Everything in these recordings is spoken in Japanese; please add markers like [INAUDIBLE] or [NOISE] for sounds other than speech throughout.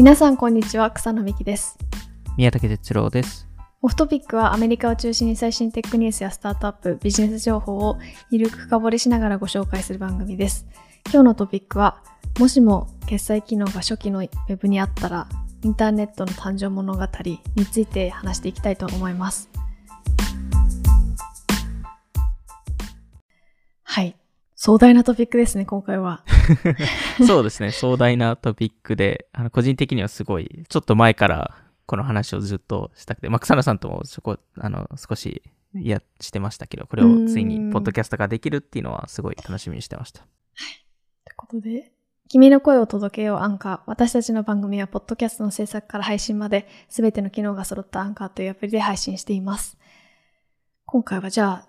皆さんこんにちは。草野美希です。宮武哲郎です。オフトピックはアメリカを中心に最新テックニュースやスタートアップビジネス情報をゆるく深掘りしながらご紹介する番組です。今日のトピックはもしも決済機能が初期のウェブにあったらインターネットの誕生物語について話していきたいと思います。はい。壮大なトピックですね今回は [LAUGHS] そうですね、壮大なトピックで、あの個人的にはすごい、ちょっと前からこの話をずっとしたくて、まあ、草野さんともそこ、あの、少し、いや、してましたけど、これをついにポッドキャストができるっていうのはすごい楽しみにしてました。ということで、君の声を届けようアンカー。私たちの番組は、ポッドキャストの制作から配信まで、すべての機能が揃ったアンカーというアプリで配信しています。今回はじゃあ、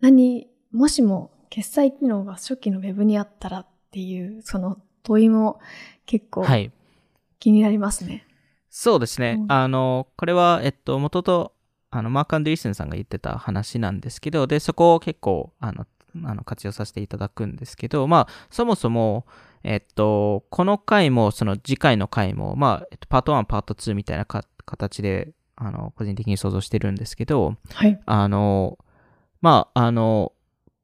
何、もしも決済機能が初期のウェブにあったらっていう、その問いも結構はい。気になりますね。そうですね。うんあの、これは、えっと、元と、あの、マーク・アンドリーセンさんが言ってた話なんですけど、で、そこを結構、あの、あの活用させていただくんですけど、まあ、そもそも、えっと、この回も、その次回の回も、まあ、えっと、パート1、パート2みたいなか形で、あの、個人的に想像してるんですけど、はい。あの、まあ、あの、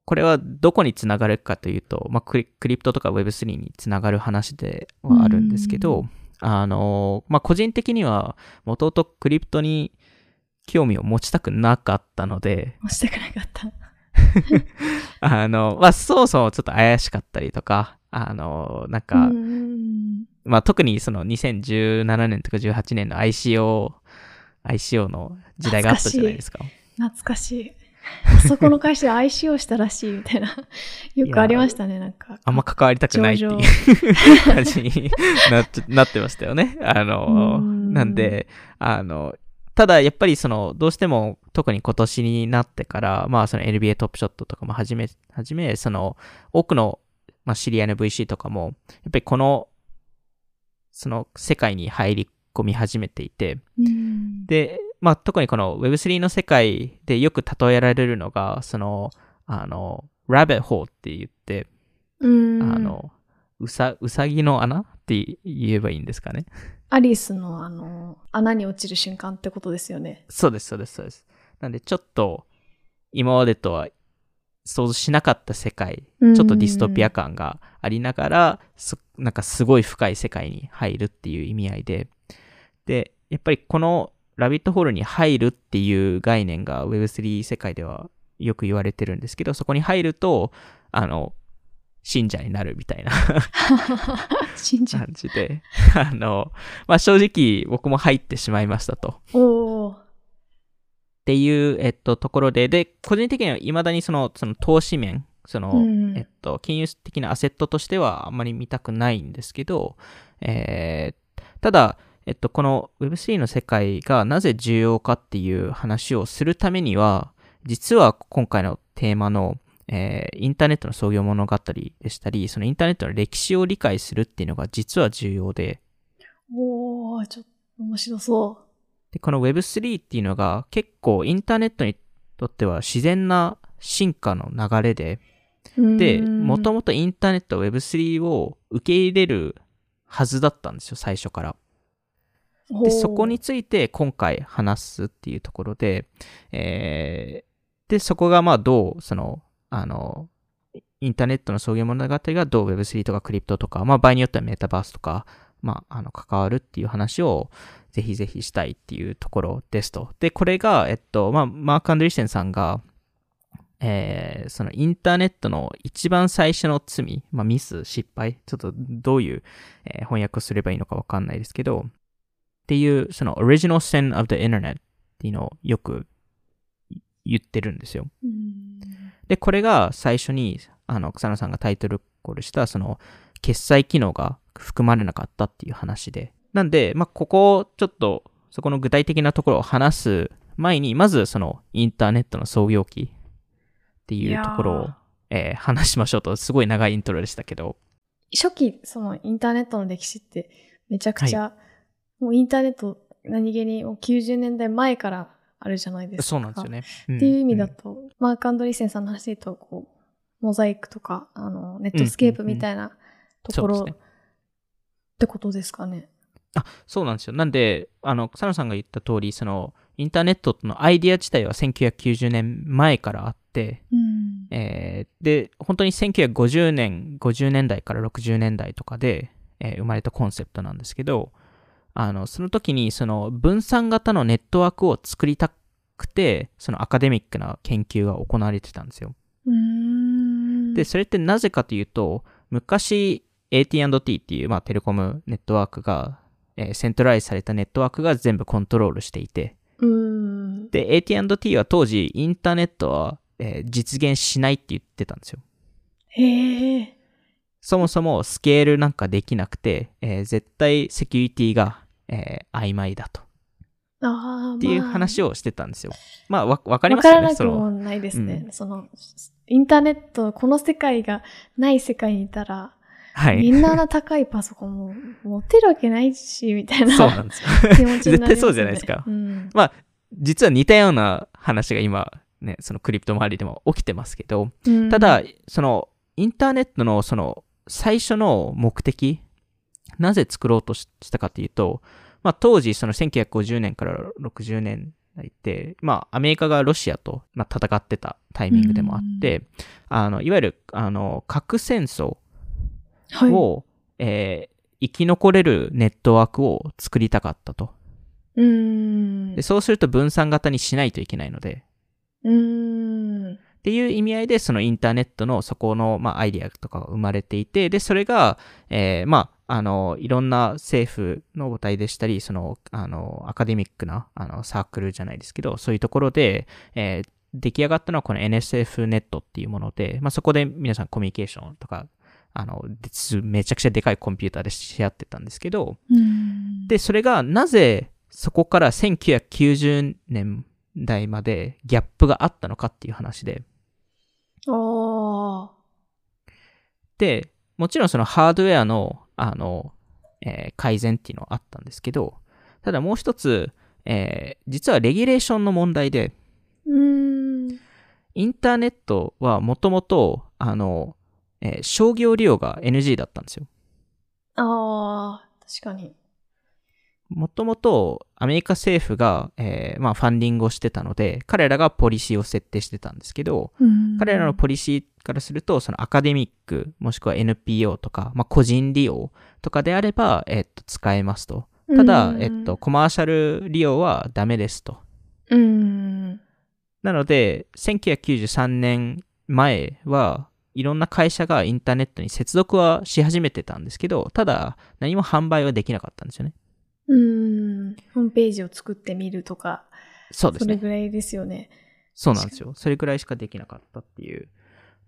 これはどこにつながるかというと、まあ、クリクリプトとか Web3 につながる話ではあるんですけど、あの、まあ、個人的には、もともとクリプトに興味を持ちたくなかったので、押したくなかった。[LAUGHS] あの、まあ、そもそもちょっと怪しかったりとか、あの、なんか、うんまあ、特にその2017年とか18年の ICO、ICO の時代があったじゃないですか。懐かしい。あそこの会社で ICO したらしいみたいな。よくありましたね、なんか。あんま関わりたくないっていう上感じになって [LAUGHS] なってましたよね。あの、うんなんで、あの、ただやっぱりその、どうしても特に今年になってから、まあその NBA トップショットとかもはじめ、はじめ、その、多くの、まあ知り合いの VC とかも、やっぱりこの、その世界に入り込み始めていて、うんで、まあ、特にこの Web3 の世界でよく例えられるのが、その、あの、rabbit hole って言って、うんあの、うさ、うさぎの穴って言えばいいんですかね。アリスのあの、穴に落ちる瞬間ってことですよね。そうです、そうです、そうです。なんで、ちょっと、今までとは想像しなかった世界、うんちょっとディストピア感がありながら、そなんかすごい深い世界に入るっていう意味合いで、で、やっぱりこのラビットホールに入るっていう概念が Web3 世界ではよく言われてるんですけど、そこに入ると、あの、信者になるみたいな [LAUGHS] 信じ感じで、あの、まあ、正直僕も入ってしまいましたと。おー。っていう、えっと、ところで、で、個人的には未だにその、その投資面、その、うん。えっと、金融的なアセットとしてはあんまり見たくないんですけど、えーただ、えっと、この Web3 の世界がなぜ重要かっていう話をするためには、実は今回のテーマの、えーインターネットの創業物語でしたり、そのインターネットの歴史を理解するっていうのが実は重要で、おーちょっと面白そで、この Web3 っていうのが結構インターネットにとっては自然な進化の流れで、う。で、うんもともとインターネットは Web3 を受け入れるはずだったんですよ、最初から。で、そこについて今回話すっていうところで、えー、で、そこがまあどう、その、あの、インターネットの創業物語がどう Web3 とかクリプトとか、まあ場合によってはメタバースとか、まあ、あの、関わるっていう話をぜひぜひしたいっていうところですと。で、これが、えっと、まあ、マーク・アンドリーセンさんが、えーそのインターネットの一番最初の罪、まあ、ミス、失敗、ちょっとどういう、えー翻訳をすればいいのかわかんないですけど、っていう、その original sin of the internet っていうのをよく言ってるんですよ。うんで、これが最初に、あの、草野さんがタイトルコールした、その、決済機能が含まれなかったっていう話で。なんで、まあ、ここをちょっと、そこの具体的なところを話す前に、まずその、インターネットの創業期っていうところをえー話しましょうと、すごい長いイントロでしたけど、初期、そのインターネットの歴史ってめちゃくちゃ、もうインターネット何気にもう90年代前からあるじゃないですか。そうなんですよね。っていう意味だと、マーク・アンドリーセンさんの話で言うと、こう、モザイクとか、あの、ネットスケープみたいなところ、ってことですかね。あ、そうなんですよ。なんで、あの、草野さんが言った通り、その、インターネットのアイディア自体は1990年前からあって、うん。えーで、本当に1950年、50年代から60年代とかで、えー生まれたコンセプトなんですけど、あの、その時にその分散型のネットワークを作りたくて、そのアカデミックな研究が行われてたんですよ。で、それってなぜかというと、昔 AT&T っていう、まあ、テレコムネットワークが、えーセントライズされたネットワークが全部コントロールしていて。で、AT&T は当時インターネットは、えー実現しないって言ってたんですよ。へえ。そもそもスケールなんかできなくて、えー絶対セキュリティが、えー曖昧だと。ああ、っていう話ををしてたんですよ。まあ、わ、わかりわますよね、そからなくもの。ないですね。うその、インターネット、この世界がない世界にいたら、はい。みんなあんな高いパソコンも持ってるわけないし、みたいな [LAUGHS] そうなんですよ。気持ちになね。絶対そうじゃないですかうん。実は似たような話が今、ね、そのクリプト周りでも起きてますけど、うんただ、その、インターネットのその、最初の目的、なぜ作ろうとししたかというと、まあ当時、その1950年から60年代って、まあアメリカがロシアと、まあ、戦ってたタイミングでもあって、あの、いわゆる、あの、核戦争はい、を、えー生き残れるネットワークを作りたかったと。うーん。でそうすると分散型にしないといけないので、うーん。っていう意味合いで、そのインターネットのそこの、まあ、アイディアとかが生まれていて、で、それが、えーまあ、あの、いろんな政府の母体でしたり、その、あの、アカデミックな、あの、サークルじゃないですけど、そういうところで、えー出来上がったのはこの NSF ネットっていうもので、まあ、そこで皆さんコミュニケーションとか、あの、めちゃくちゃでかいコンピューターでし合ってたんですけど、うん、で、それがなぜそこから1990年代までギャップがあったのかっていう話で、おー。で、もちろんそのハードウェアの、あの、えー改善っていうのはあったんですけど、ただもう一つ、えー実はレギュレーションの問題で。インターネットはもともと、あの、えー商業利用が NG だったんですよ。あー、確かに。もともとアメリカ政府が、えーまあ、ファンディングをしてたので、彼らがポリシーを設定してたんですけど、うん彼らのポリシーからすると、そのアカデミック、もしくは NPO とか、まあ、個人利用とかであれば、えっと、使えますと。ただ、うんえっと、コマーシャル利用はダメですと。うん。なので、1993年前は、いろんな会社がインターネットに接続はし始めてたんですけど、ただ、何も販売はできなかったんですよね。うん。ホームページを作ってみるとか、そうですね。それぐらいですよね。そうなんですよ。それぐらいしかできなかったっていう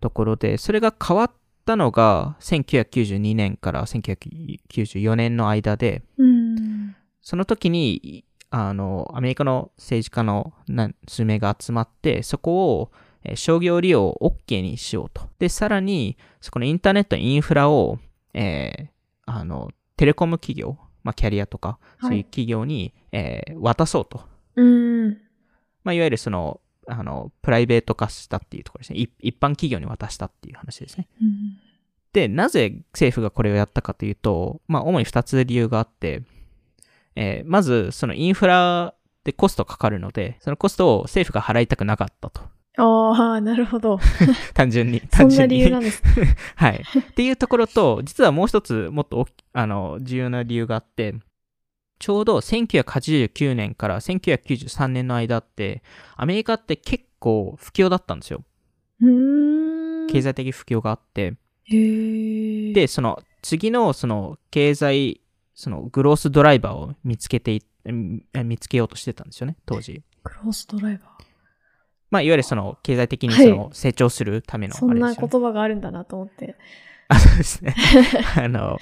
ところで、それが変わったのが、1992年から1994年の間で、うん。その時に、あの、アメリカの政治家のな数名が集まって、そこを、えー商業利用を OK にしようと。で、さらに、そこのインターネットのインフラを、えーあの、テレコム企業、まあ、キャリアとか、そういう企業に、えー渡そうと。うん。まあ、いわゆるその、あの、プライベート化したっていうところですね。一一般企業に渡したっていう話ですね。うんで、なぜ政府がこれをやったかというと、まあ、主に二つ理由があって、えーまず、そのインフラでコストかかるので、そのコストを政府が払いたくなかったと。ああ、なるほど。[LAUGHS] 単純に。[LAUGHS] そんな単純に。理由なんです。[LAUGHS] はい。っていうところと、実はもう一つ、もっとあの、重要な理由があって、ちょうど1989年から1993年の間って、アメリカって結構不況だったんですよ。経済的不況があって。で、その次のその経済、そのグロースドライバーを見つけて見つけようとしてたんですよね、当時。クロスドライバまあ、いわゆるその経済的にはいその成長するためのー。そんな言葉があるんだなと思って。あ、そうですね。[LAUGHS] あの、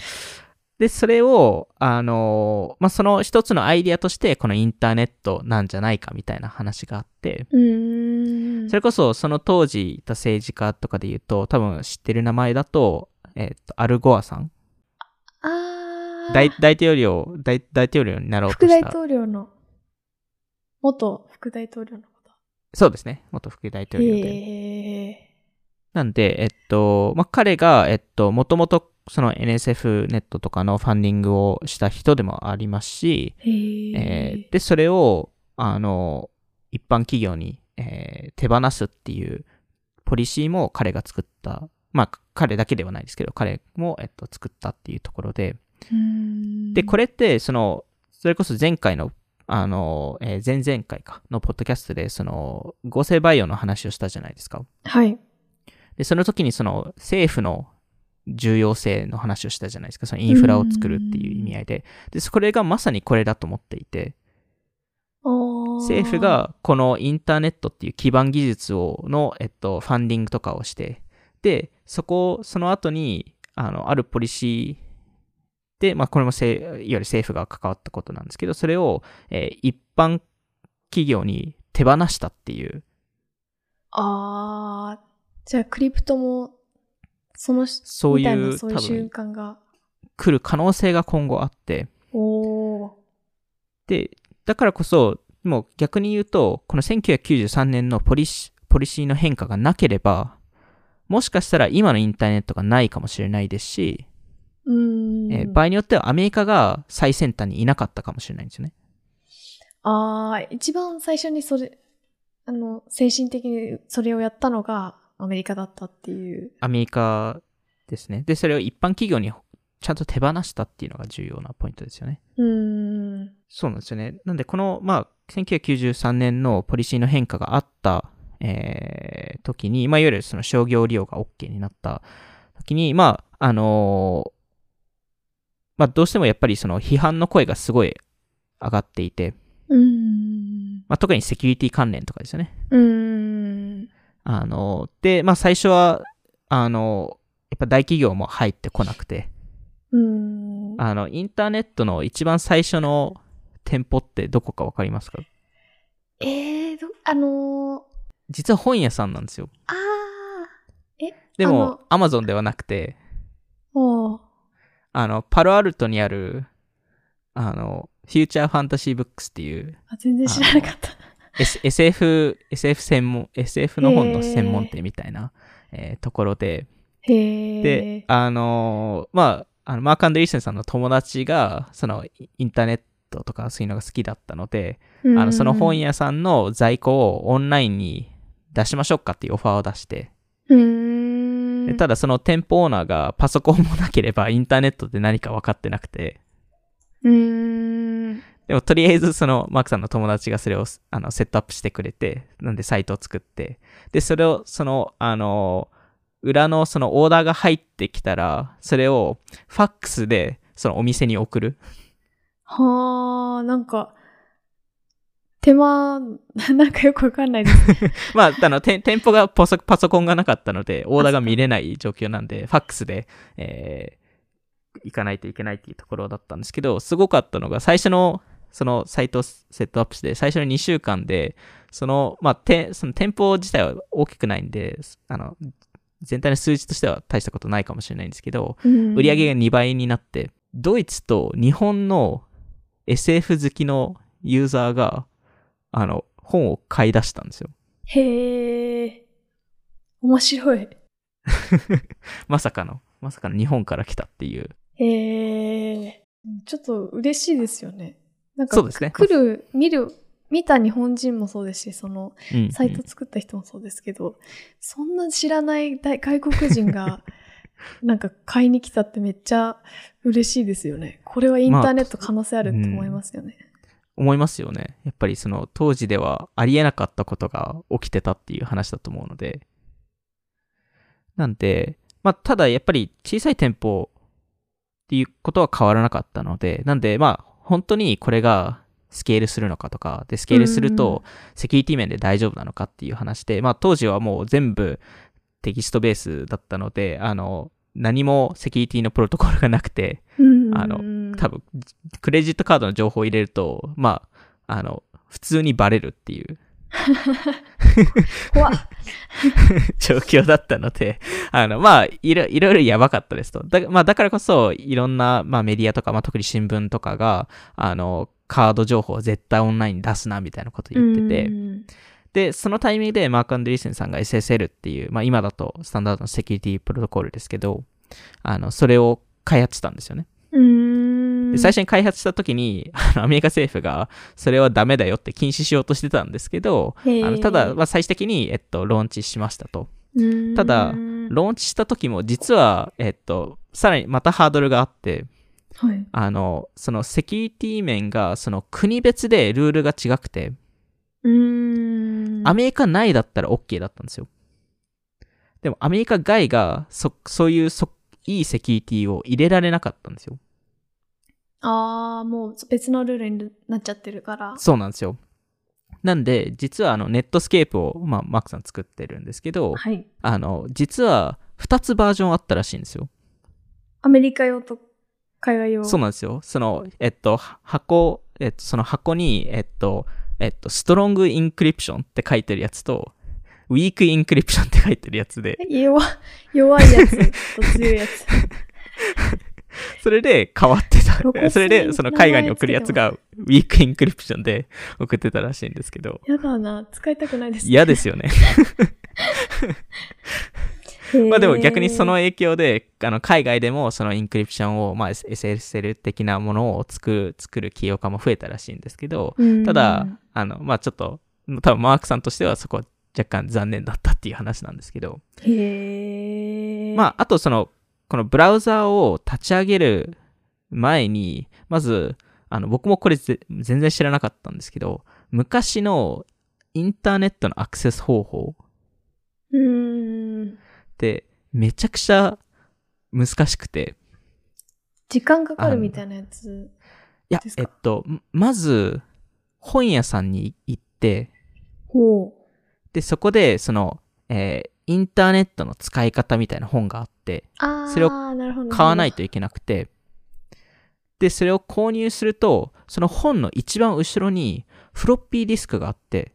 で、それを、あの、まあ、その一つのアイディアとして、このインターネットなんじゃないかみたいな話があって、うーん。それこそその当時いた政治家とかで言うと、多分知ってる名前だと、えっと、アルゴアさん。ああ。大大統領大、大統領になろうと副大した。統領の、元副大統領のこそうですね。元副大と。統領で。なんで、えっと、まあ、彼が、えっと、もともとその NSF ネットとかのファンディングをした人でもありますし、へーえーで、それを、あの、一般企業に、えー手放すっていうポリシーも彼が作った。まあ、彼だけではないですけど、彼も、えっと、作ったっていうところで、で、これって、その、それこそ前回の、あの、えー前々回か、のポッドキャストで、その、合成培養の話をしたじゃないですか。はい。で、その時にその、政府の重要性の話をしたじゃないですか。そのインフラを作るっていう意味合いで。で、それがまさにこれだと思っていて、政政府、がこのインターネットっていう基盤技術を、の、えっと、ファンディングとかをして、で、そこ、その後に、あの、あるポリシーで、まあ、これもせい、いわゆる政府が関わったことなんですけど、それを、えー一般企業に手放したっていう、ああ、じゃあクリプトも、そのし、そういう、そういう多瞬分、間が。来る可能性が今後あって、おお。で、だからこそ、もう逆に言うと、この1993年のポリシポリシーの変化がなければ、もしかしたら今のインターネットがないかもしれないですし。えー場合によってはアメリカが最先端にいなかったかもしれないんですよね。ああ、一番最初にそれ、あの、精神的にそれをやったのがアメリカだったっていう。アメリカですね。で、それを一般企業にちゃんと手放したっていうのが重要なポイントですよね。うーん。そうなんですよね。なんで、この、まあ、1993年のポリシーの変化があった、えー時に、まあ、いわゆるその商業利用が OK になった時に、まあ、あのーまあ、どうしてもやっぱりその批判の声がすごい上がっていて、うーん。まあ、特にセキュリティ関連とかですよね。うーん。あの、で、まあ、最初は、あの、やっぱ大企業も入ってこなくて、うーん。あの、インターネットの一番最初の店舗ってどこかわかりますか？えー、ど、あのー、実は本屋さんなんですよ。あー。えでも、アマゾンではなくて、おーあの、パロアルトにある、あの、フューチャーファンタジーブックスっていう、あ、全然知らなかった。S、SF、SF 専門、SF の本の専門店みたいな、えーところで。で、あのーまあ、あの、マーク・アンドリーセンさんの友達が、その、イインターネットとかそういうのが好きだったので、あの、その本屋さんの在庫をオンラインに出しましょうかっていうオファーを出して、うーん。でただその店舗オーナーがパソコンもなければインターネットで何か分かってなくて、うーん。でもとりあえずそのマークさんの友達がそれをあのセットアップしてくれて、なんでサイトを作って、で、それをその、あの、裏のそのオーダーが入ってきたら、それをファックスでそのお店に送る。はあ、なんか、手間、なんかよくわかんないです。[LAUGHS] まあ、あの、て店舗がパソパソコンがなかったので、オーダーが見れない状況なんで、ファックスで、えー行かないといけないっていうところだったんですけど、すごかったのが、最初の、そのサイトをセットアップして、最初の2週間で、その、まあ、てその店舗自体は大きくないんで、あの、全体の数字としては大したことないかもしれないんですけど、売り上げが2倍になって、ドイツと日本の SF 好きのユーザーが、あの、本を買い出したんですよ。へえ。面白い。[LAUGHS] まさかの、まさかの日本から来たっていう。へえ。ちょっと嬉しいですよね。なんか、そうですね来る、見る、見た日本人もそうですし、その、うんサイト作った人もそうですけど、そんな知らない大外国人が、[LAUGHS] なんか買いに来たってめっちゃ嬉しいですよね。これはインターネット可能性あるって思いますよね。思いますよね。やっぱりその当時ではありえなかったことが起きてたっていう話だと思うので。なんで、まあ、ただやっぱり小さい店舗っていうことは変わらなかったので、なんでまあ、本当にこれがスケールするのかとか、で、スケールするとセキュリティ面で大丈夫なのかっていう話で、まあ当時はもう全部テキストベースだったので、あの、何もセキュリティのプロトコルがなくて、うん。あの多分、クレジットカードの情報を入れると、まあ、あの、普通にバレるっていう。[LAUGHS] [LAUGHS] 状況だったので、あの、まあ、いろいろやばかったですと。だ,、まあ、だからこそ、いろんな、まあ、メディアとか、まあ、特に新聞とかが、あの、カード情報を絶対オンラインに出すな、みたいなこと言ってて、うんで、そのタイミングでマーク・アンドリーセンさんが SSL っていう、まあ今だとスタンダードのセキュリティプロトコルですけど、あの、それを開発したんですよね。で最初に開発した時に、あのアメリカ政府がそれはダメだよって禁止しようとしてたんですけど、あのただ、まあ、最終的に、えっと、ローンチしましたと。ただローンチした時も実は、えっと、さらにまたハードルがあって、はい。あの、そのセキュリティ面が、その国別でルールが違くて、うーん。アメリカ内だったら OK だったんですよ。でもアメリカ外が、そ、そういうそ、いいセキュリティを入れられなかったんですよ。ああ、もう別のルールになっちゃってるから。そうなんですよ。なんで、実はあの、ネットスケープを、まあ、マークさん作ってるんですけど、はい。あの、実は2つバージョンあったらしいんですよ。アメリカ用と海外用。そうなんですよ。その、えっと、は箱、えっと、その箱に、えっと、えっと、 strong encryption って書いてるやつと、 weak encryption って書いてるやつで、弱弱いやつと強いやつ。[LAUGHS] それで変わってた。にそれで、その海外に送るやつが、 weak encryption で送ってたらしいんですけど、やだな、使いたくないです。嫌ですよね。[LAUGHS] まあでも逆にその、影響で、あの、海外でもそのインクリプションを、まあ SSL 的なものを作る、作る起業家も増えたらしいんですけど、うんただ、あの、まあちょっと、多分マークさんとしてはそこは若干残念だったっていう話なんですけど。まああとその、このブラウザーを立ち上げる前に、まず、あの、僕もこれぜ全然知らなかったんですけど、昔のインターネットのアクセス方法うーん。ってめちゃくちゃ難しくて、時間かかるみたいなやつ。いやです、か？えっと、んまず、本屋さんに行って、ほで、そこで、その、えーインターネットの使い方みたいな本があって、それを。買わないといけなくて、で、それを購入すると、その本の一番後ろにフロッピーディスクがあって。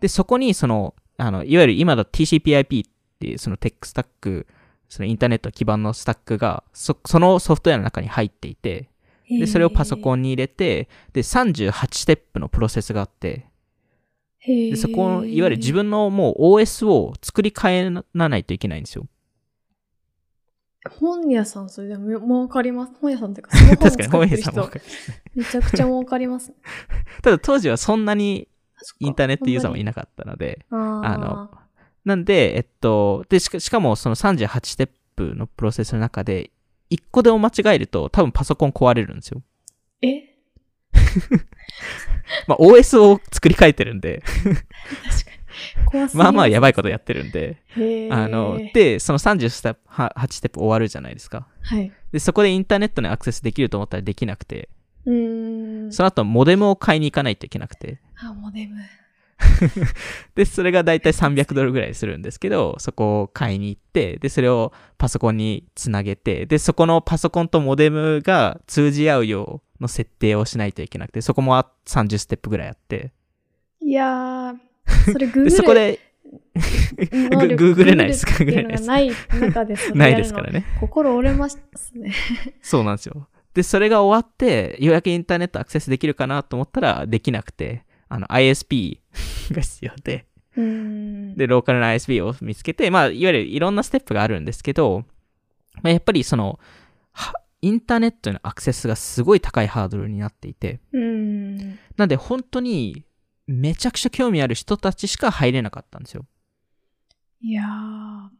で、そこにその、あの、いわゆる今だと TCPIP っていうそのテックスタック、そのインターネット基盤のスタックが、そそのソフトウェアの中に入っていて、で、それをパソコン。ンに入れて、で、38ステップのプロセスがあって、でそこ、いわゆる自分のもう OS を作り変えないといけないんですよ。本屋さん、それでも儲かります？本屋さんっていうか、[LAUGHS] その確かに本屋さんもわかる。めちゃくちゃ儲かります。[LAUGHS] ただ当時はそんなにインターネットユーザーもいななかったので、ああの、なんで、えっと、で、しかしかもその38ステップのプロセスの中で、1個でも間違えると多分パソコン壊れるんですよ。え？[LAUGHS] まあ OS を作り変えてるんで、確かに。怖すぎまあまあやばいことや。やってるんで、あの、で、その30ステップ、は8ステップ終わるじゃないですか。はい。で、そこでインターネットにアクセスできると思ったらできなくて、うーん。その後モデムを買いに行かないといけなくて、あ、モデム。[LAUGHS] で、それがだいたい300ドルぐらいするんですけど、そこを買いに行って、で、それをパソコンにつなげて、で、そこのパソコンとモデムが通じ合うようの設定をしないといけなくて、そこもあ30ステップぐらいあって、いやー、それ [LAUGHS] グーグで、ルそこで、能力ググれないですか？ググれないっていうのがない中でそれないですからね。心折れますね。そうなんですよ。で、それが終わって、ようやくインターネットアクセスできるかなと思ったら、できなくて、あの、ISP が必要で。で、ローカルな ISP を見つけて、まあ、いわゆるいろんなステップがあるんですけど、まあ、やっぱりその、はインターネットへのアクセスがすごい高いハードルになっていて。なんで本当にめちゃくちゃ興味ある人たちしか入れなかったんですよ。いやー。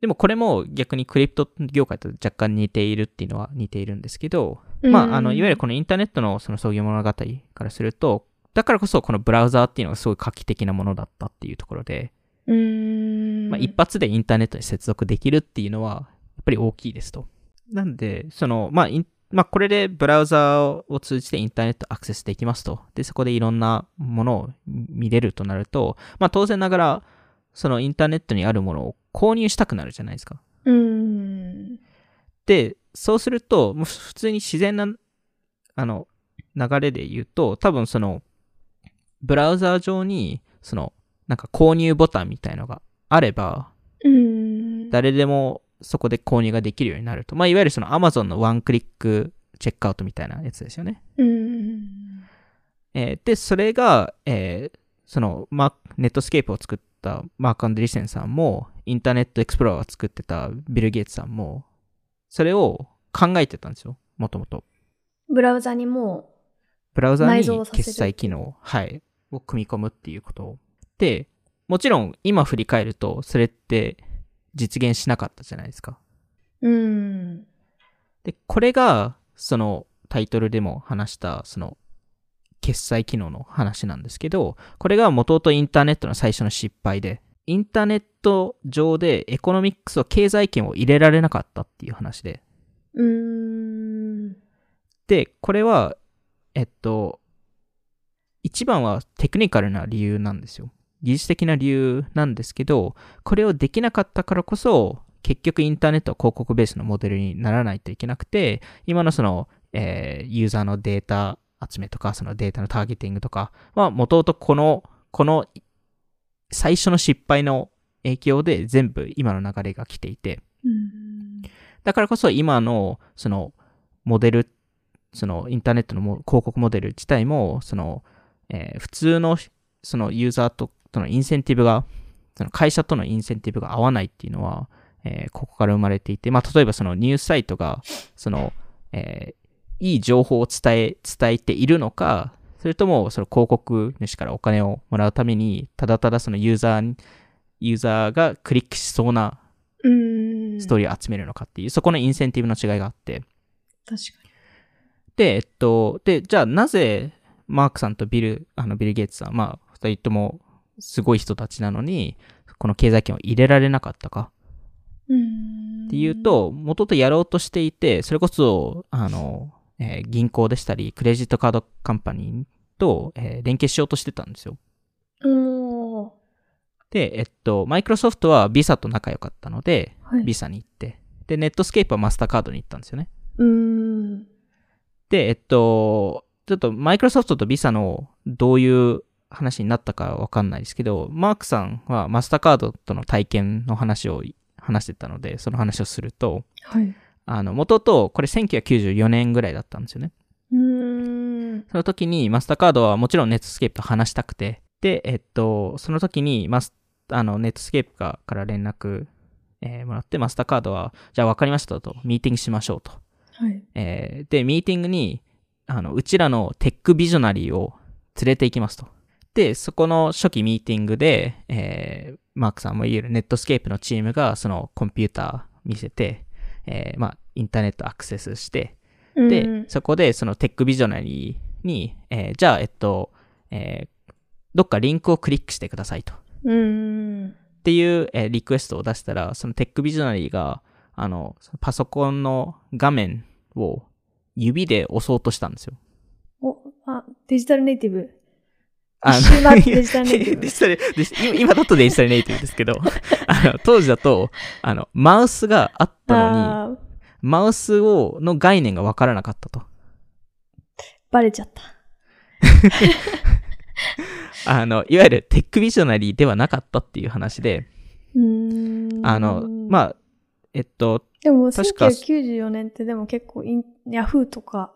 でもこれも逆にクリプト業界と若干似ているっていうのは似ているんですけど、まあ、あの、いわゆるこのインターネットのその創業物語からすると、だからこそこのブラウザーっていうのがすごい画期的なものだったっていうところで。まあ、一発でインターネットに接続できるっていうのは、やっぱり大きいですと。なんで、その、まあ、まあ、これでブラウザーを通じてインターネットアクセスできますと。で、そこでいろんなものを見れるとなると、まあ、当然ながら、そのインターネットにあるものを購入したくなるじゃないですか。うーん。で、そうすると、もう普通に自然な、あの、流れで言うと、多分その、ブラウザー上に、その、なんか購入ボタンみたいのがあれば。誰でもそこで購入ができるようになると。まあ、いわゆるその Amazon のワンクリックチェックアウトみたいなやつですよね。えーで、それが、えーその、マーネットスケープを作ったマーク・アンドリセンさんも、インターネットエクスプローラーを作ってたビル・ゲイツさんも、それを考えてたんですよ、もともと。ブラウザにもブラウザに決済機能、はい、を組み込むっていうことを。で、もちろん今振り返ると、それって実現しなかったじゃないですか。う、うん。で、これが、そのタイトルでも話した、その、決済機能の話なんですけど、これが元々インターネットの最初の失敗で、インターネット上でエコノミックスを経済圏を入れられなかったっていう話で。うーん。で、これは、えっと、一番はテクニカルな理由なんですよ。技術的な理由なんですけど、これをできなかったからこそ、結局インターネットは広告ベースのモデルにならないといけなくて、今のその、えーユーザーのデータ集めとか、そのデータのターゲティングとかは、もともとこの、この最初の失敗の影響で全部今の流れが来ていて、うん。だからこそ今のそのモデル、そのインターネットのも広告モデル自体も、その、えー普通のそのユーザーととのインセンティブが、その会社とのインセンティブが合わないっていうのは、えーここから生まれていて、まあ、例えばそのニュースサイトが、その、えーいい情報を伝え、伝えているのか、それともその広告主からお金をもらうために、ただただそのユーザーに、ユーザーがクリックしそうなうん。ストーリーを集めるのかっていう、そこのインセンティブの違いがあって。確かで、えっと、で、じゃあなぜ、マークさんとビル、あの、ビル・ゲイツさん、まあ、二人ともすごい人たちなのに、この経済圏を入れられなかったか。っていう、と、元々やろうとしていて、それこそ、あの、えー銀行でしたり、クレジットカード company と、えー連携しようとしてたんですよ。で、えっと、マイクロソフトはビザと仲良かったので、はい。ビザに行って、で、ネットスケープはマスターカードに行ったんですよね。うん。で、えっと、ちょっとマイクロソフトとビザのどういう話になったかわかんないですけど、マークさんはマスターカードとの体験の話を話してたので、その話をすると、はい。あの、元々これ1994年ぐらいだったんですよね。その時にマスターカードはもちろんネットスケープと話したくて、で、えっと、その時にマス、あの、ネットスケープかから連絡、えーもらって、マスターカードは、じゃあ分かりましたと、ミーティングしましょうと。はい。えーで、ミーティングに、あの、うちらの tech visionary を連れて行きますと。で、そこの初期ミーティングで、えーマークさんもいるネットスケープのチームが、そのコンピューター見せて、えーまあ、インターネットアクセスして、で、うんそこでその tech visionary に、えーじゃあ、えっと、えーどっかリンクをクリックしてくださいと。うん。っていう、えーリクエストを出したら、その tech visionary が、あの、パソコンの画面を指で押そうとしたんですよ。お、あ、デジタルネイティブ。あ一瞬待ってデジタルネイティブデジタ [LAUGHS] 今今だとデジタルネイティブですけど、[LAUGHS] あの当時だと、あの、マウスがあったのに、マウスを、の概念がわからなかったと。バレちゃった。[LAUGHS] あの、いわゆる tech visionary ではなかったっていう話で。あの、まあ、えっと、でも、確か1994年ってでも結構イン、ヤフーとか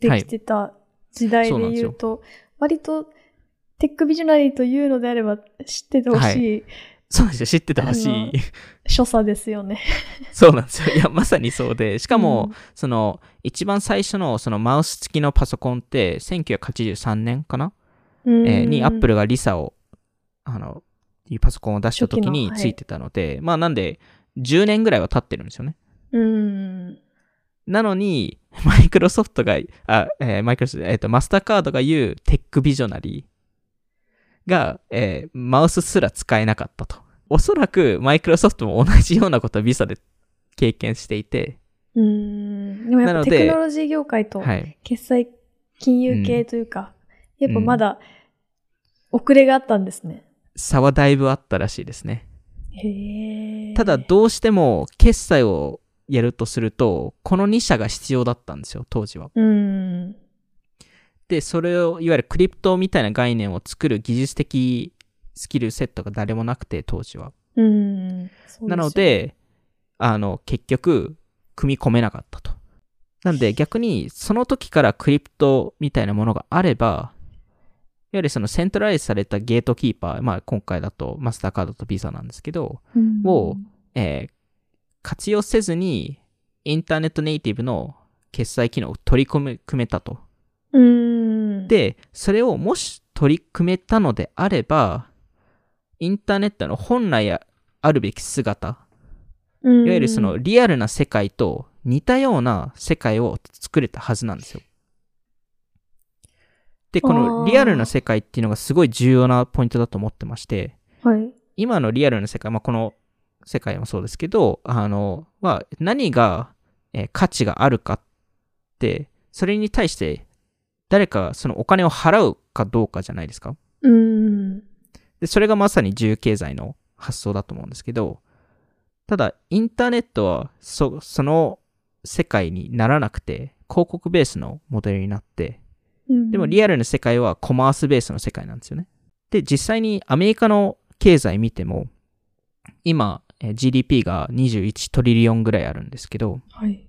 できてた時代でそうなんですよ言うと、割と tech visionary というのであれば知っててほしいそうなんですよ、知っててほしい。所作ですよね。[LAUGHS] そうなんですよ。いや、まさにそうで、しかも、うんその、一番最初のそのマウス付きのパソコンって、1983年かな、えーに、アップル。ルがリサを、あの、いうパソコンを出した時についてたので、まあなんで、10年ぐらいは経ってるんですよね。うん。なのに、[LAUGHS] マイクロソフトが、あ、えーマイクロソフト、えっ、と、マスターカードが言う tech visionaryが、えーマウスすら使えなかったと。おそらく、マイクロソフトも同じようなことをビザで経験していて、うん。でもやっぱテクノロジー業界とはい。決済金融系というか、やっぱまだ遅れがあったんですね。差はだいぶあったらしいですね。へえ。ただ、どうしても、決済をやるとすると、この2社が必要だったんですよ、当時は。うん。で、それを、いわゆるクリプトみたいな概念を作る技術的スキルセットが誰もなくて、当時は。うん。なの、で、あの、結局、組み込めなかったと。なんで逆に、その時からクリプトみたいなものがあれば、ゆるそのセントライズされたゲートキーパー、まあ今回だとマスターカードとビザなんですけど、うんを、えー活用せずにインターネットネイティブの決済機能を取り込め組めたと。うん。、で、それをもし取り組めたのであれば、インターネットの本来あるべき姿、いいわゆるその、リアルな世界と似たような世界を作れたはずなんですよ。で、このリアルな世界っていうのがすごい重要なポイントだと思ってまして、はい。今のリアルな世界、まあ、この世界もそうですけど、あの、まあ、何が、えー価値があるかって、それに対して誰かそのお金を払うかどうかじゃないですか。うん。で、それがまさに自由経済の発想だと思うんですけど、ただ、インターネットは、そ、その世界にならなくて、広告ベースのモデルになって、でもリアアルな世界はコマースベースの世界なんですよね。で、実際にアメリカの経済見ても、今、えー GDP が21トリリオンぐらいあるんですけど、はい。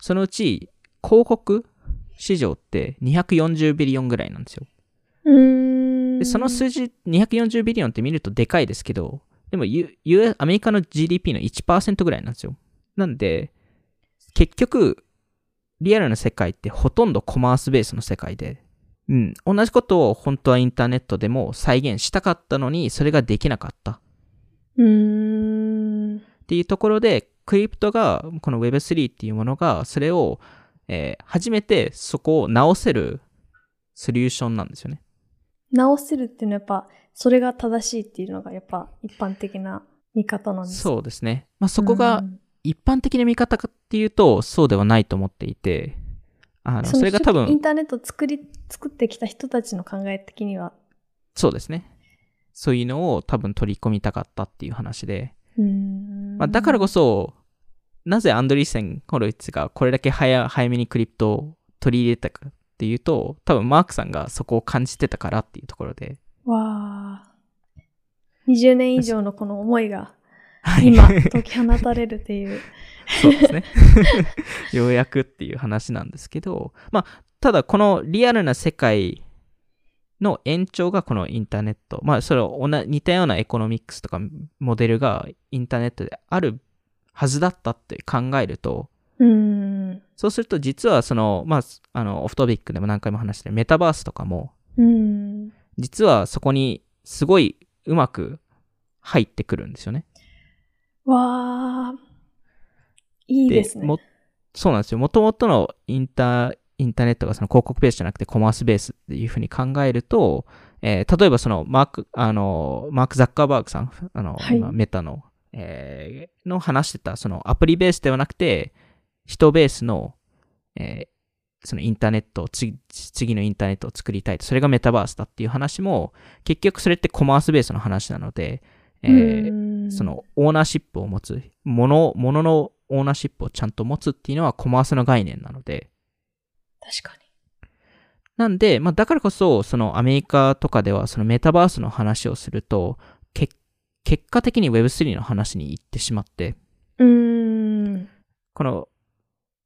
そのうち広告市場って240ビリオンぐらいなんですよ。うん。で、その数字240ビリオンって見るとでかいですけど、でも U、アメリカの GDP の1%ぐらいなんですよ。なんで、結局、リアルな世界ってほとんどコマースベースの世界で、うん、同じことを本当はインターネットでも再現したかったのに、それができなかったっうん。ていうところで、クリプトが、この Web3 っていうものが、それを、えー初めてそこを直せるソリューションなんですよね。直せるっていうのはやっぱ、それが正しいっていうのがやっぱ一般的な見方なんですそうですね。まあ、そこがうん一般的な見方かっていうと、そうではないと思っていて、あの、それが多イン分、ターネットを作り、作ってきた人たちの考え的には。そうですね。そういうのを多分取り込みたかったっていう話で、うん。まあ、だからこそ、なぜアンドリーセン・ホロイッツがこれだけ早早めにクリプトを取り入れたかっていうと、多分マークさんがそこを感じてたからっていうところで。わあ。20年以上のこの思いが今解き放たれるっていう。[LAUGHS] そうですね。[LAUGHS] ようやくっていう話なんですけど、まあ、ただこのリアルな世界の延長がこのインターネット。まあ、それ似たようなエコノミックスとかモデルがインターネットであるはずだったって考えると、うん。そうすると実はその、まあ、あの、オフトピックでも何回も話してるメタバースとかも、うん。実はそこにすごいうまく入ってくるんですよね。わあ。いいですね。もそうなんですよ。もともとのインター、インターネットがその広告ベースじゃなくてコマースベースっていうふうに考えると、えー例えばそのマーク、あの、マーク・ザッカーバーグさん、あの、はい今メタの、えーの話してた、そのアプリベースではなくて、人ベースの、えーそのインターネットを次、次のインターネットを作りたいと。それがメタバースだっていう話も、結局それってコマースベースの話なので、えーうんそ、のオーナーシップを持つ、もの、もののオーナーシップをちゃんと持つっていうのはコマースの概念なので、確かに。なんで、まあだからこそ、そのアメリカとかではそのメタバースの話をすると、け結果的に Web3 の話に行ってしまって、うん。この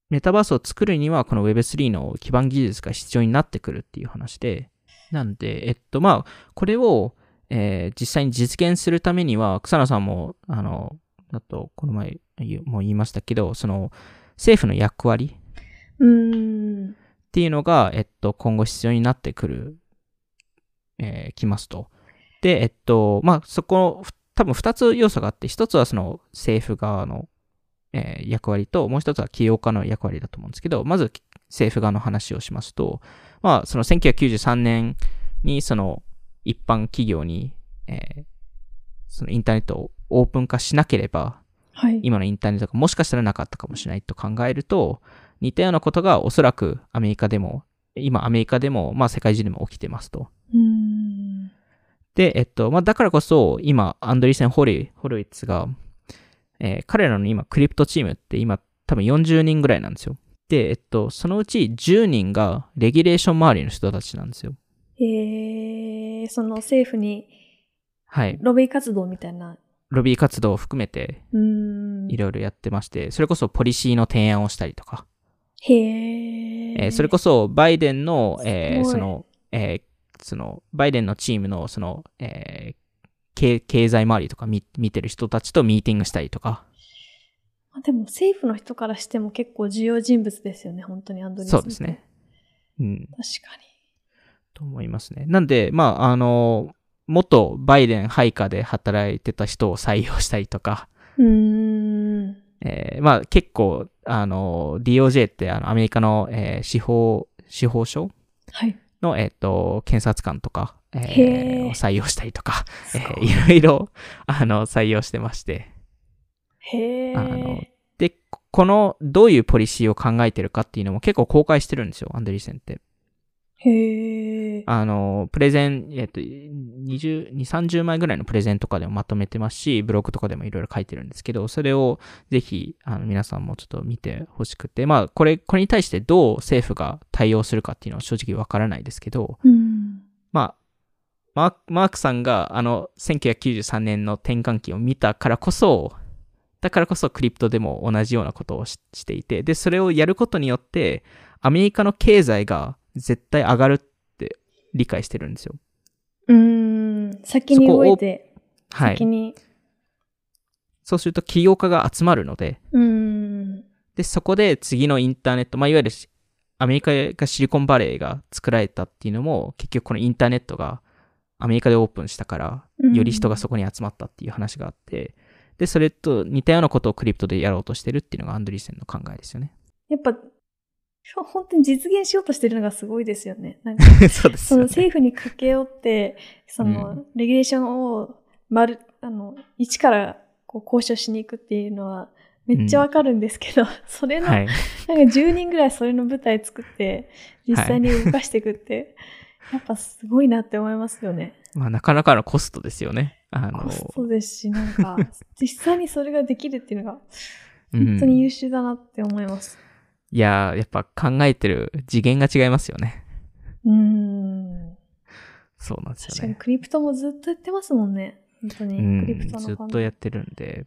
メタバースを作るにはこの Web3 の基盤技術が必要になってくるっていう話で、なんで、えっとまあ、これを、えー実際に実現するためには、草野さんも、あの、だと、この前も言いましたけど、その、政府の役割うん。っていうのが、えっと、今後必要になってくる、えーきますと。で、えっと、まあ、そこ、多分二つ要素があって、一つはその政府側の、えー役割と、もう一つは起業家の役割だと思うんですけど、まず政府側の話をしますと、まあ、その1993年にその一般企業に、えーそのインターネットをオープン化しなければ、はい。今のインターネットがもしかしたらなかったかもしれないと考えると、似たようなことがおそらくアメリカでも、今アメリカでも、まあ世界中でも起きてますと。うん。で、えっと、まあだからこそ、今、アンドリーセン・ホリホロイッツが、えー彼らの今、クリプトチームって今、多分40人ぐらいなんですよ。で、えっと、そのうち10人がレギュレーション周りの人たちなんですよ。えー、その政府にはい。ロビー活動みたいな？ロビー活動を含めて、うん。いろいろやってまして、それこそポリシーの提案をしたりとか、へえ。えーそれこそバイデンの、えーその、えーその、バイデンのチームの、その、えー経経済周りとか見見てる人たちとミーティングしたりとか、まあでも政府の人からしても結構重要人物ですよね、本当にアンドリーそうですね。。うん。確かと思いますね。なんで、まあ、あの、元バイデン配下で働いてた人を採用したりとか、に。うーん。えーまあ結構、あの、DOJ ってあのアメリカの、えー司法、司法省はい。の、えっ、と、検察官とか、えーを採用したりとか、えーいろいろ、あの、採用してまして、へあのえ。で、この、どういうポリシーを考えてるかっていうのも結構公開してるんですよ、アンドリーセンって。へえ。あの、プレゼン、えっ、と、20、20、30枚ぐらいのプレゼンとかでもまとめてますし、ブログとかでもいろいろ書いてるんですけど、それをぜひ、あの、皆さんもちょっと見てほしくて、まあ、これ、これに対してどう政府が対応するかっていうのは正直わからないですけど、うん。まあ、マークマークさんがあの1993年の転換期を見たからこそ、だからこそクリプトでも同じようなことをししていて、で、それをやることによって、アメリカの経済が絶対上がるって理解してるんですよ。うーん。先に動いて、はい。先に。そうすると起業家が集まるので、うーん。で、そこで次のインターネット、まあ、いわゆるしアメリカがシリコンバレーが作られたっていうのも、結局このインターネットがアメリカでオープンしたから、うんより人がそこに集まったっていう話があって、で、それと似たようなことをクリプトでやろうとしてるっていうのがアンドリーセンの考えですよね。やっぱ、[LAUGHS] 本当に実現しようとしてるのがすごいですよね。なんか [LAUGHS] そうですその。政府に駆け寄って、その、うレギュレーションを、まる、あの、一からこう交渉しに行くっていうのは、めっちゃわかるんですけど、[LAUGHS] それの、はい。なんか10人ぐらいそれの舞台作って、実際に動かしていくって、やっぱすごいなって思いますよね。まあ、なかなかのコストですよね。あの、コストですし、なんか、実際にそれができるっていうのが、うん本当に優秀だなって思います。いやー、やっぱ考えてる次元が違いますよね。うーん。そうなんです確かによね。クリプトもずっとやってますもんね。本当うに。クリプん、ずっトのファンドとやってるんで。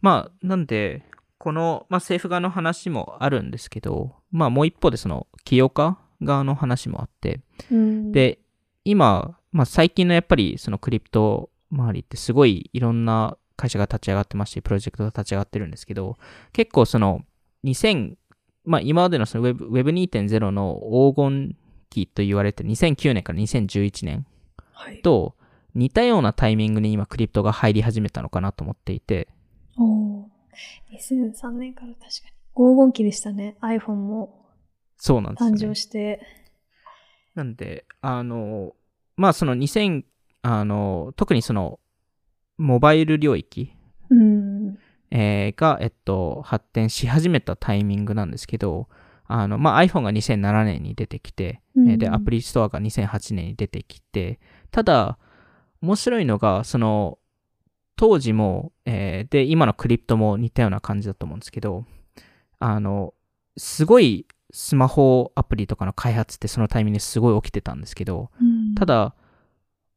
まあ、なんで、この、まあ、政府側の話もあるんですけど、まあ、もう一方でその、起業家側の話もあって、うん、で、今、まあ、最近のやっぱりそのクリプト周りってすごいいろんな会社が立ち上がってますし、プロジェクトが立ち上がってるんですけど、結構その2000、まあ今までのその Web- Web2.0 の黄金期と言われてる2009年から2011年はい、と似たようなタイミングに今クリプトが入り始めたのかなと思っていて、おー2003年から確かに。黄金期でしたね。iPhone もそうなんです。誕生して。なんで、あの、まあその2000、あの、特にその、モバイル領域うん。えーが、えっと、発展し始めたタイミングなんですけど、あの、まあ、iPhone が2007年に出てきて、うん。えーで、アプリストアが2008年に出てきて、ただ、面白いのが、その、当時も、えーで、今のクリプトも似たような感じだと思うんですけど、あの、すごいスマホアプリとかの開発ってそのタイミングですごい起きてたんですけど、うん。た、だ、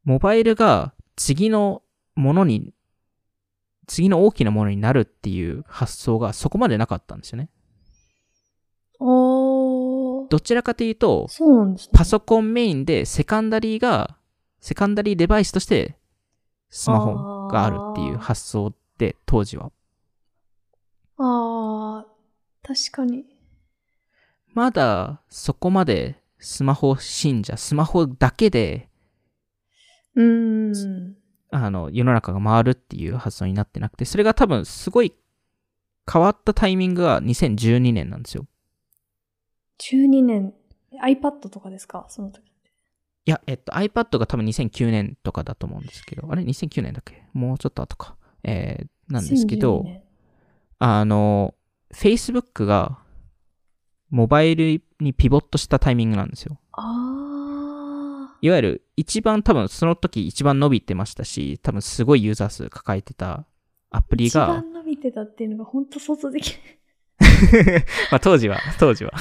モバイルが次のものに、次の大きなものになるっていう発想がそこまでなかったんですよね。おーどちらかというと、そうなんですね。パソコンメインでセカンダリーが、セカンダリーデバイスとしてスマホがあるっていう発想で、当時は。ああ、確かに。まだそこまでスマホ信者、スマホだけで、うーん。あの、世の中が回るっていう発想になってなくて、それが多分すごい変わったタイミングが2012年なんですよ。12年。iPad とかですか？その時。いや、えっと、iPad が多分2009年とかだと思うんですけど、あれ ?2009 年だっけ？もうちょっと後か。えー、なんですけ2012ど、年あの、Facebook がモバイルにピボットしたタイミングなんですよ。あいわゆる一番多分その時一番伸びてましたし、多分すごいユーザー数抱えてたアプリが、番伸びてたっていうのが本当想像できない。[LAUGHS] まあ当時は、当時は。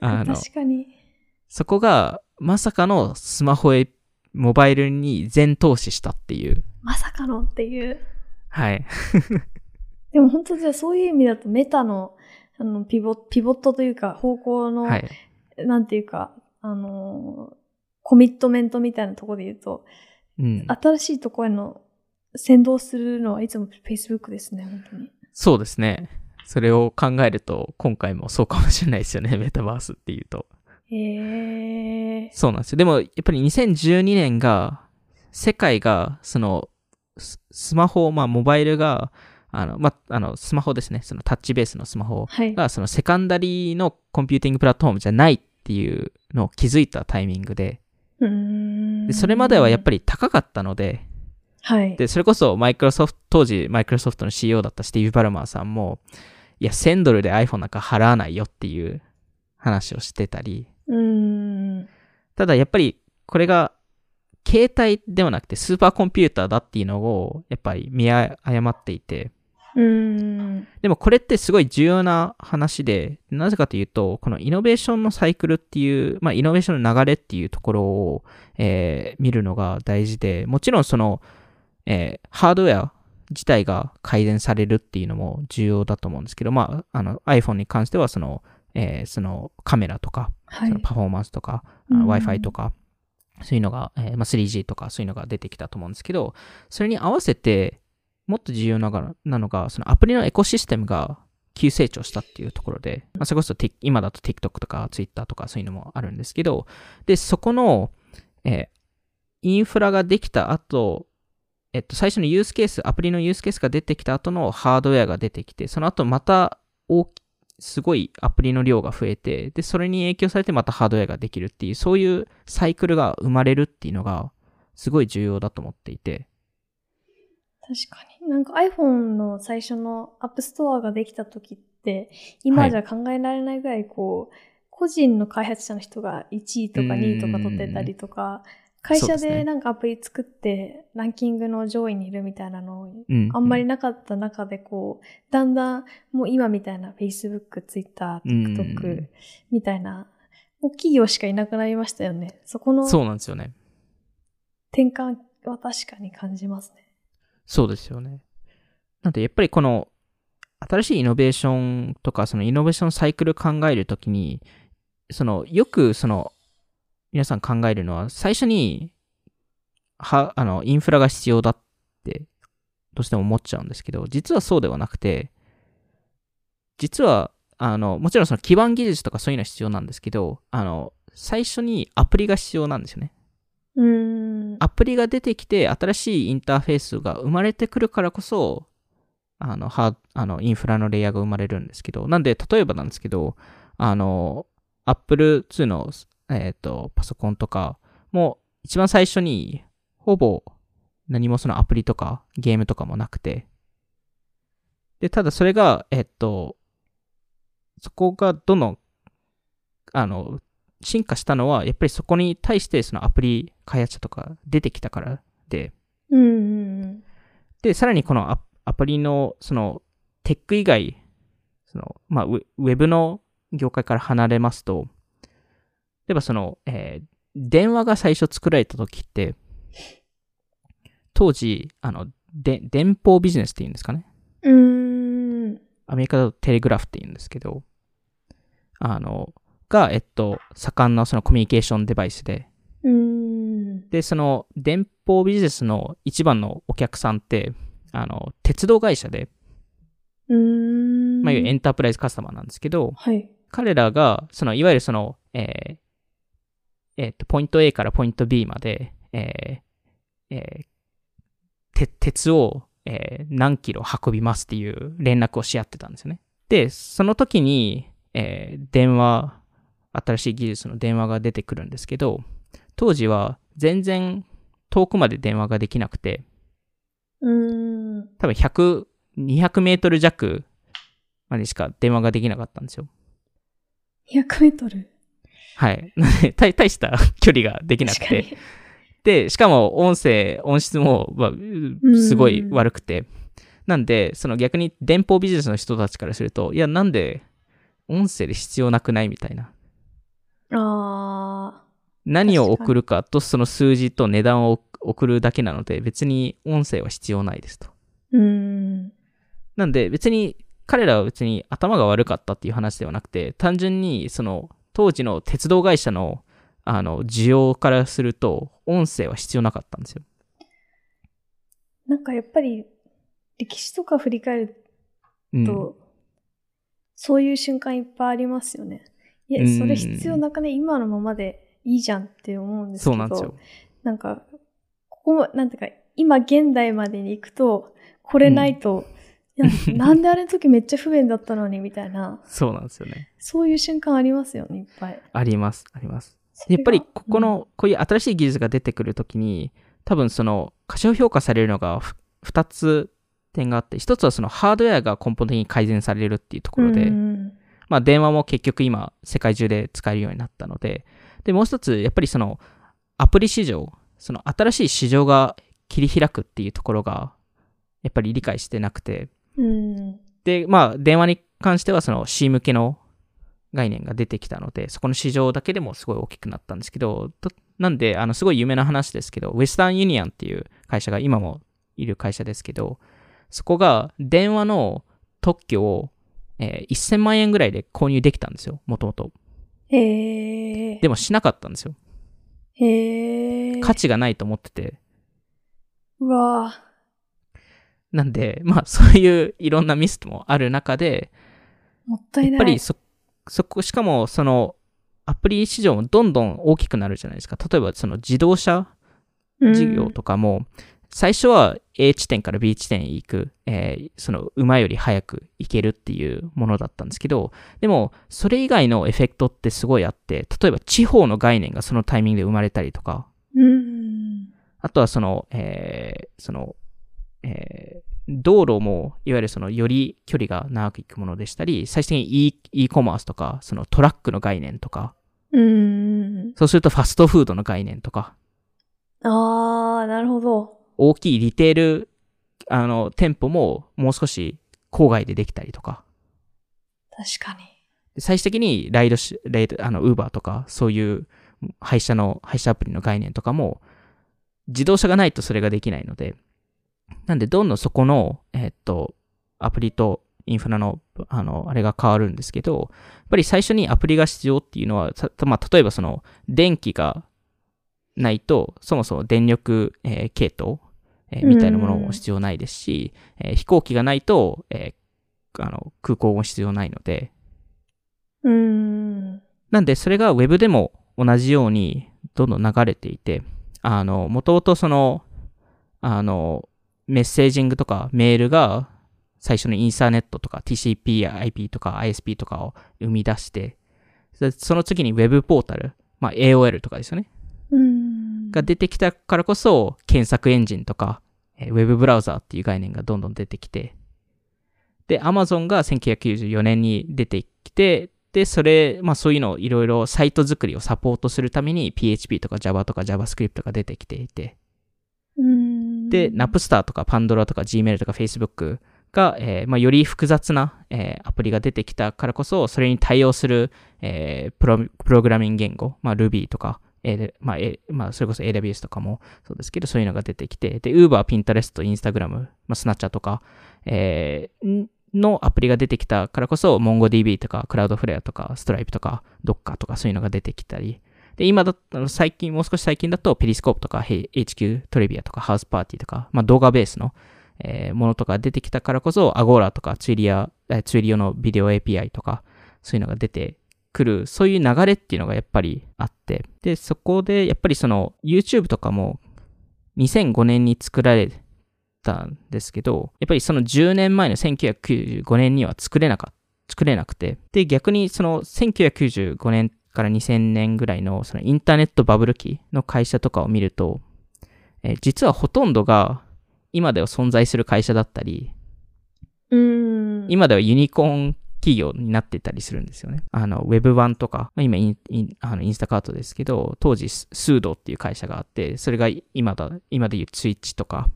確かに。そこがまさかのスマホへ、モバイルに全投資したっていう。まさかのっていう。はい。[LAUGHS] でも本当じゃあそういう意味だとメタのあのピボピボットというか方向の、はい。なんていうか、あのコミットメントみたいなところで言うと、うん。新しいところへの先導するのはいつも Facebook ですね、本当に。そうですね。それを考えると、今回もそうかもしれないですよね。[LAUGHS] メタバースっていうと。へえ。そうなんですよ。でも、やっぱり2012年が、世界が、その、ススマホ、まあ、モバイルが、あの、まあ、あの、スマホですね。そのタッチベースのスマホはい。が、その secondary の computing platform じゃないっていうのを気づいたタイミングで、でそれまではやっぱり高かったので、はい。で、それこそマイクロソフト、当時マイクロソフトの CEO だったスティーブ・バルマーさんも、いや、1000ドルで iPhone なんか払わないよっていう話をしてたり。ただやっぱりこれが携帯ではなくてスーパーコンピューターだっていうのをやっぱり見誤っていて。でもこれってすごい重要な話で、なぜかというと、このイノベーションのサイクルっていう、まあイノベーションの流れっていうところを、えー見るのが大事で、もちろんその、えーハードウェア自体が改善されるっていうのも重要だと思うんですけど、まあ、あの iPhone に関してはその、えーそのカメラとか、はいその。パフォーマンスとか、うん Wi-Fi とか、そういうのが、えーまあ、3G とかそういうのが出てきたと思うんですけど、それに合わせて、もっと重要なのが、そのアプリのエコシステムが急成長したっていうところで、まあ、それこそ今だと TikTok とか Twitter とかそういうのもあるんですけど、で、そこの、えーインフラができた後、えっと、最初のユースケース、アプリのユースケースが出てきた後のハードウェアが出てきて、その後また大きすごいアプリの量が増えて、で、それに影響されてまたハードウェアができるっていう、そういうサイクルが生まれるっていうのが、すごい重要だと思っていて。確かに。なんか iPhone の最初の App Store ができた時って、今じゃ考えられないぐらいこう、個人の開発者の人が1位とか2位とか取ってたりとか、会社でなんかアプリ作ってランキングの上位にいるみたいなのうん。あんまりなかった中でこう、だんだんもう今みたいな Facebook、Twitter、うん TikTok みたいな、もう企業しかいなくなりましたよね。そこのそうなんですよね。転換は確かに感じますね。そうですよね。なんで、やっぱりこの、新しいイノベーションとか、そのイノベーションサイクル考えるときに、その、よくその、皆さん考えるのは、最初に、は、あの、インフラが必要だって、どうしても思っちゃうんですけど、実はそうではなくて、実は、あの、もちろんその基盤技術とかそういうのは必要なんですけど、あの、最初にアプリが必要なんですよね。うん。アプリが出てきて、新しいインターフェースが生まれてくるからこそ、あの、ハあのインフラのレイヤーが生まれるんですけど、なんで、例えばなんですけど、あの、Apple 2の、えっ、と、パソコンとか、もう一番最初に、ほぼ何もそのアプリとかゲームとかもなくて、で、ただそれが、えっ、と、そこがどの、あの、進化したのは、やっぱりそこに対してそのアプリ開発者とか出てきたからで、うん。で、さらにこのアアプリの、その、テック以外、その、まあ、ウェウェブの業界から離れますと、例えばその、えー電話が最初作られた時って、当時、あの、で、電報ビジネスって言うんですかね。うーん。アメリカだとテレグラフって言うんですけど、あの、が、えっと、盛んなそのコミュニケーションデバイスで。で、その電報ビジネスの一番のお客さんって、あの、鉄道会社で。まあ、エンタープライズカスタマーなんですけど、はい。彼らが、その、いわゆるその、えーえーと、ポイント A からポイント B まで、えーえーて鉄を、えー何キロ運びますっていう連絡をし合ってたんですよね。で、その時に、えー電話、新しい技術の電話が出てくるんですけど、当時は全然遠くまで電話ができなくて、うーん。多分100、200メートル弱までしか電話ができなかったんですよ。200メートル？はい。[LAUGHS] 大大した距離ができなくて。で、しかも音声、音質も、まあうすごい悪くて。なんで、その逆に電報ビジネスの人たちからすると、いや、なんで音声で必要なくない？みたいな。あ何を送るかとその数字と値段を送るだけなので、別に音声は必要ないですと。ー。うーん。なんで別に彼らは別に頭が悪かったっていう話ではなくて、単純にその当時の鉄道会社のあの、需要からすると、音声は必要なかったんですよ。なんかやっぱり、歴史とか振り返るうん。と、そういう瞬間いっぱいありますよね。いや、うんそれ必要なくね、今のままでいいじゃんって思うんですけど。そうなんですよ。なんか、ここ、なんていうか、今現代までに行くと、これないと、いやなんであれの時めっちゃ不便だったのに、みたいな、そうなんですよね。そういう瞬間ありますよね、いっぱい。あります、あります。やっぱりここ、の、こういう新しい技術が出てくるときに、多分その、過小評価されるのがふ2つ点があって、1つはそのハードウェアが根本的に改善されるっていうところで、うんまあ電話も結局今世界中で使えるようになったので、で、もう一つ、やっぱりそのアプリ市場、その新しい市場が切り開くっていうところが、やっぱり理解してなくて、うん。で、まあ電話に関してはその C 向けの概念が出てきたので、そこの市場だけでもすごい大きくなったんですけど、となんで、あの、すごい有名な話ですけど、ウェスタンユニアンっていう会社が今もいる会社ですけど、そこが電話の特許を、えー1000万円ぐらいで購入できたんですよ、もともと。へえ。でもしなかったんですよ。へえ。価値がないと思ってて。うわなんで、まあそういういろんなミスもある中で、もったいない。やっぱりそ、そこ、しかもそのアプリ市場もどんどん大きくなるじゃないですか。例えばその自動車事業とかも、最初は A 地点から B 地点へ行く、えーその馬より早く行けるっていうものだったんですけど、でもそれ以外のエフェクトってすごいあって、例えば地方の概念がそのタイミングで生まれたりとか。あとはその、えーその、えー道路も、いわゆるその、より距離が長く行くものでしたり、最終的に e, e コマースとか、そのトラックの概念とか、うん。そうするとファストフードの概念とか、ああ、なるほど。大きいリテール、あの、店舗ももう少し郊外でできたりとか、確かに。で最終的にライドし、ライド、あの、ウーバーとか、そういう配車の、配車アプリの概念とかも、自動車がないとそれができないので、なんで、どんどんそこの、えーっと、アプリとインフラの、あの、あれが変わるんですけど、やっぱり最初にアプリが必要っていうのは、さまあ、例えばその、電気がないと、そもそも電力、えー系統、えーみたいなものも必要ないですし、えー飛行機がないと、えーあの、空港も必要ないので、うん。なんで、それが Web でも同じようにどんどん流れていて、あの、もともとその、あの、メッセージングとかメールが最初のインターネットとか TCP や IP とか ISP とかを生み出して、そその次に Web ポータル、まあ AOL とかですよね。うん。が出てきたからこそ、検索エンジンとか、えーウェブブラウザーっていう概念がどんどん出てきて、で、Amazon が1994年に出てきて、で、それ、まあそういうのをいろいろサイト作りをサポートするために PHP とか Java とか JavaScript が出てきていて、うん。で、Napstar とか Pandora とか Gmail とか Facebook が、えーまあ、より複雑な、えーアプリが出てきたからこそ、それに対応する、えープロプログラミング言語、まあ、Ruby とか、えまあえまあ、それこそ AWS とかもそうですけど、そういうのが出てきて、で、Uber、Pinterest、Instagram、まあ、Snapchat とか、えーのアプリが出てきたからこそ、MongoDB とか、Cloudflare とか、Stripe とか、Docker とか、そういうのが出てきたり、で、今だったら最近、もう少し最近だと、ペリスコープとか、Hey- HQ トリビアとか、ハウスパーティーとか、まあ動画ベースの、えーものとか出てきたからこそ、アゴーラとか、ツイリア、えーツイリオのビデオ API とか、そういうのが出てくる、そういう流れっていうのがやっぱりあって、で、そこで、やっぱりその、YouTube とかも、2005年に作られたんですけど、やっぱりその10年前の1995年には作れなかった。作れなくて。で、逆にその1995年から2000年ぐらいのそのインターネットバブル期の会社とかを見ると、えー実はほとんどが今では存在する会社だったり、うん。今ではユニコーン企業になってたりするんですよね。あの、Web1 とか、まあ、今インインあのインスタカートですけど、当時ススードっていう会社があって、それが今だ、今でいうツイッチとか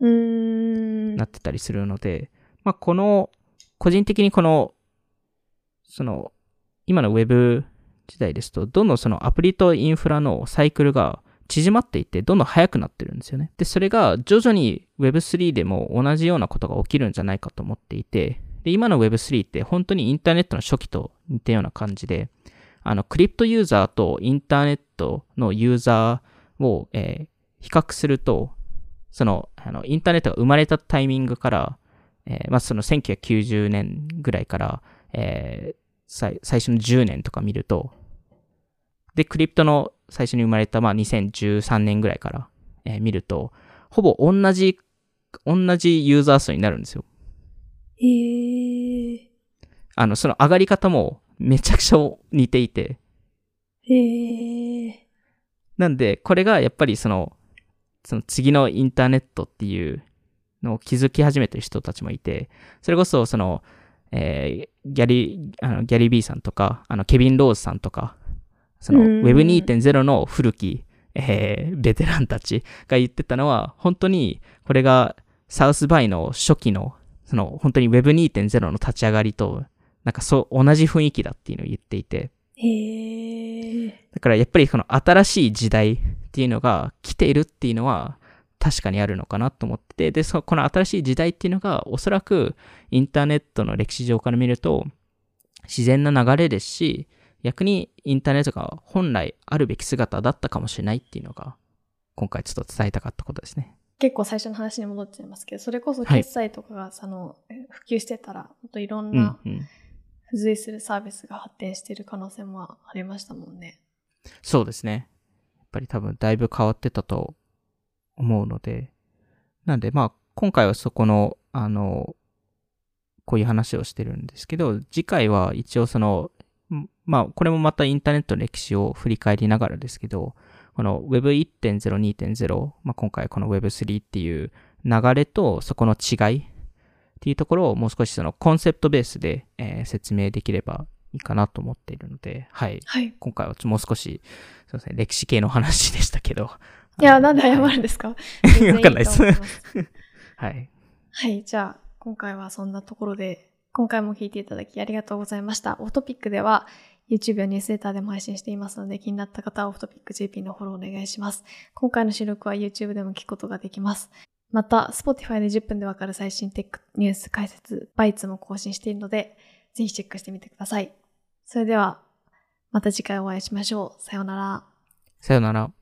うん。なってたりするので、まあ、この、個人的にこの、その、今の Web 時代ですと、どんどんそのアプリとインフラのサイクルが縮まっていって、どんどん速くなってるんですよね。で、それが徐々に Web3 でも同じようなことが起きるんじゃないかと思っていて、で、今の Web3 って本当にインターネットの初期と似たような感じで、あの、クリプトユーザーとインターネットのユーザーを、えー比較すると、その、あの、インターネットが生まれたタイミングから、えーまあ、その1990年ぐらいから、えー最初の10年とか見ると、で、クリプトの最初に生まれた、まあ、2013年ぐらいから、えー見ると、ほぼ同じ、同じユーザー数になるんですよ。へー。あの、その上がり方もめちゃくちゃ似ていて、へー。なんで、これがやっぱりその、その次のインターネットっていうのを気づき始めてる人たちもいて、それこそその、えーギャリ、あのギャリー・ビーさんとか、あの、ケビン・ローズさんとか、その、うん Web2.0 の古き、えーベテランたちが言ってたのは、本当に、これがサウスバイの初期の、その、本当に Web2.0 の立ち上がりと、なんかそう、同じ雰囲気だっていうのを言っていて、へー。だからやっぱりこの新しい時代っていうのが来ているっていうのは確かにあるのかなと思ってて、で、そこの新しい時代っていうのがおそらくインターネットの歴史上から見ると自然な流れですし、逆にインターネットが本来あるべき姿だったかもしれないっていうのが今回ちょっと伝えたかったことですね。結構最初の話に戻っちゃいますけど、それこそはい決済とかがその、普及してたら、もっといろんうんなうん。付随するサービスが発展している可能性もありましたもんね。そうですね。やっぱり多分だいぶ変わってたと思うので、なんでまあ今回はそこの、あの、こういう話をしてるんですけど、次回は一応その、んまあこれもまたインターネットの歴史を振り返りながらですけど、この Web1.0、2.0、まあ今回この Web3 っていう流れとそこの違いっていうところをもう少しそのコンセプトベースで、えー説明できればいいかなと思っているので、はい。はい。今回はもう少し、そうですね、歴史系の話でしたけど。いや、なんで謝はいるんですか？わかんないです [LAUGHS] はい。はい、じゃあ、今回はそんなところで、今回も聞いていただきありがとうございました。オフトピックでは、YouTube やニュースレターでも配信していますので、気になった方はオフトピック JP のフォローお願いします。今回の収録は YouTube でも聞くことができます。また、Spotify で10分でわかる最新テックニュース解説、バイツも更新しているので、ぜひチェックしてみてください。それでは、また次回お会いしましょう。さようなら。さようなら。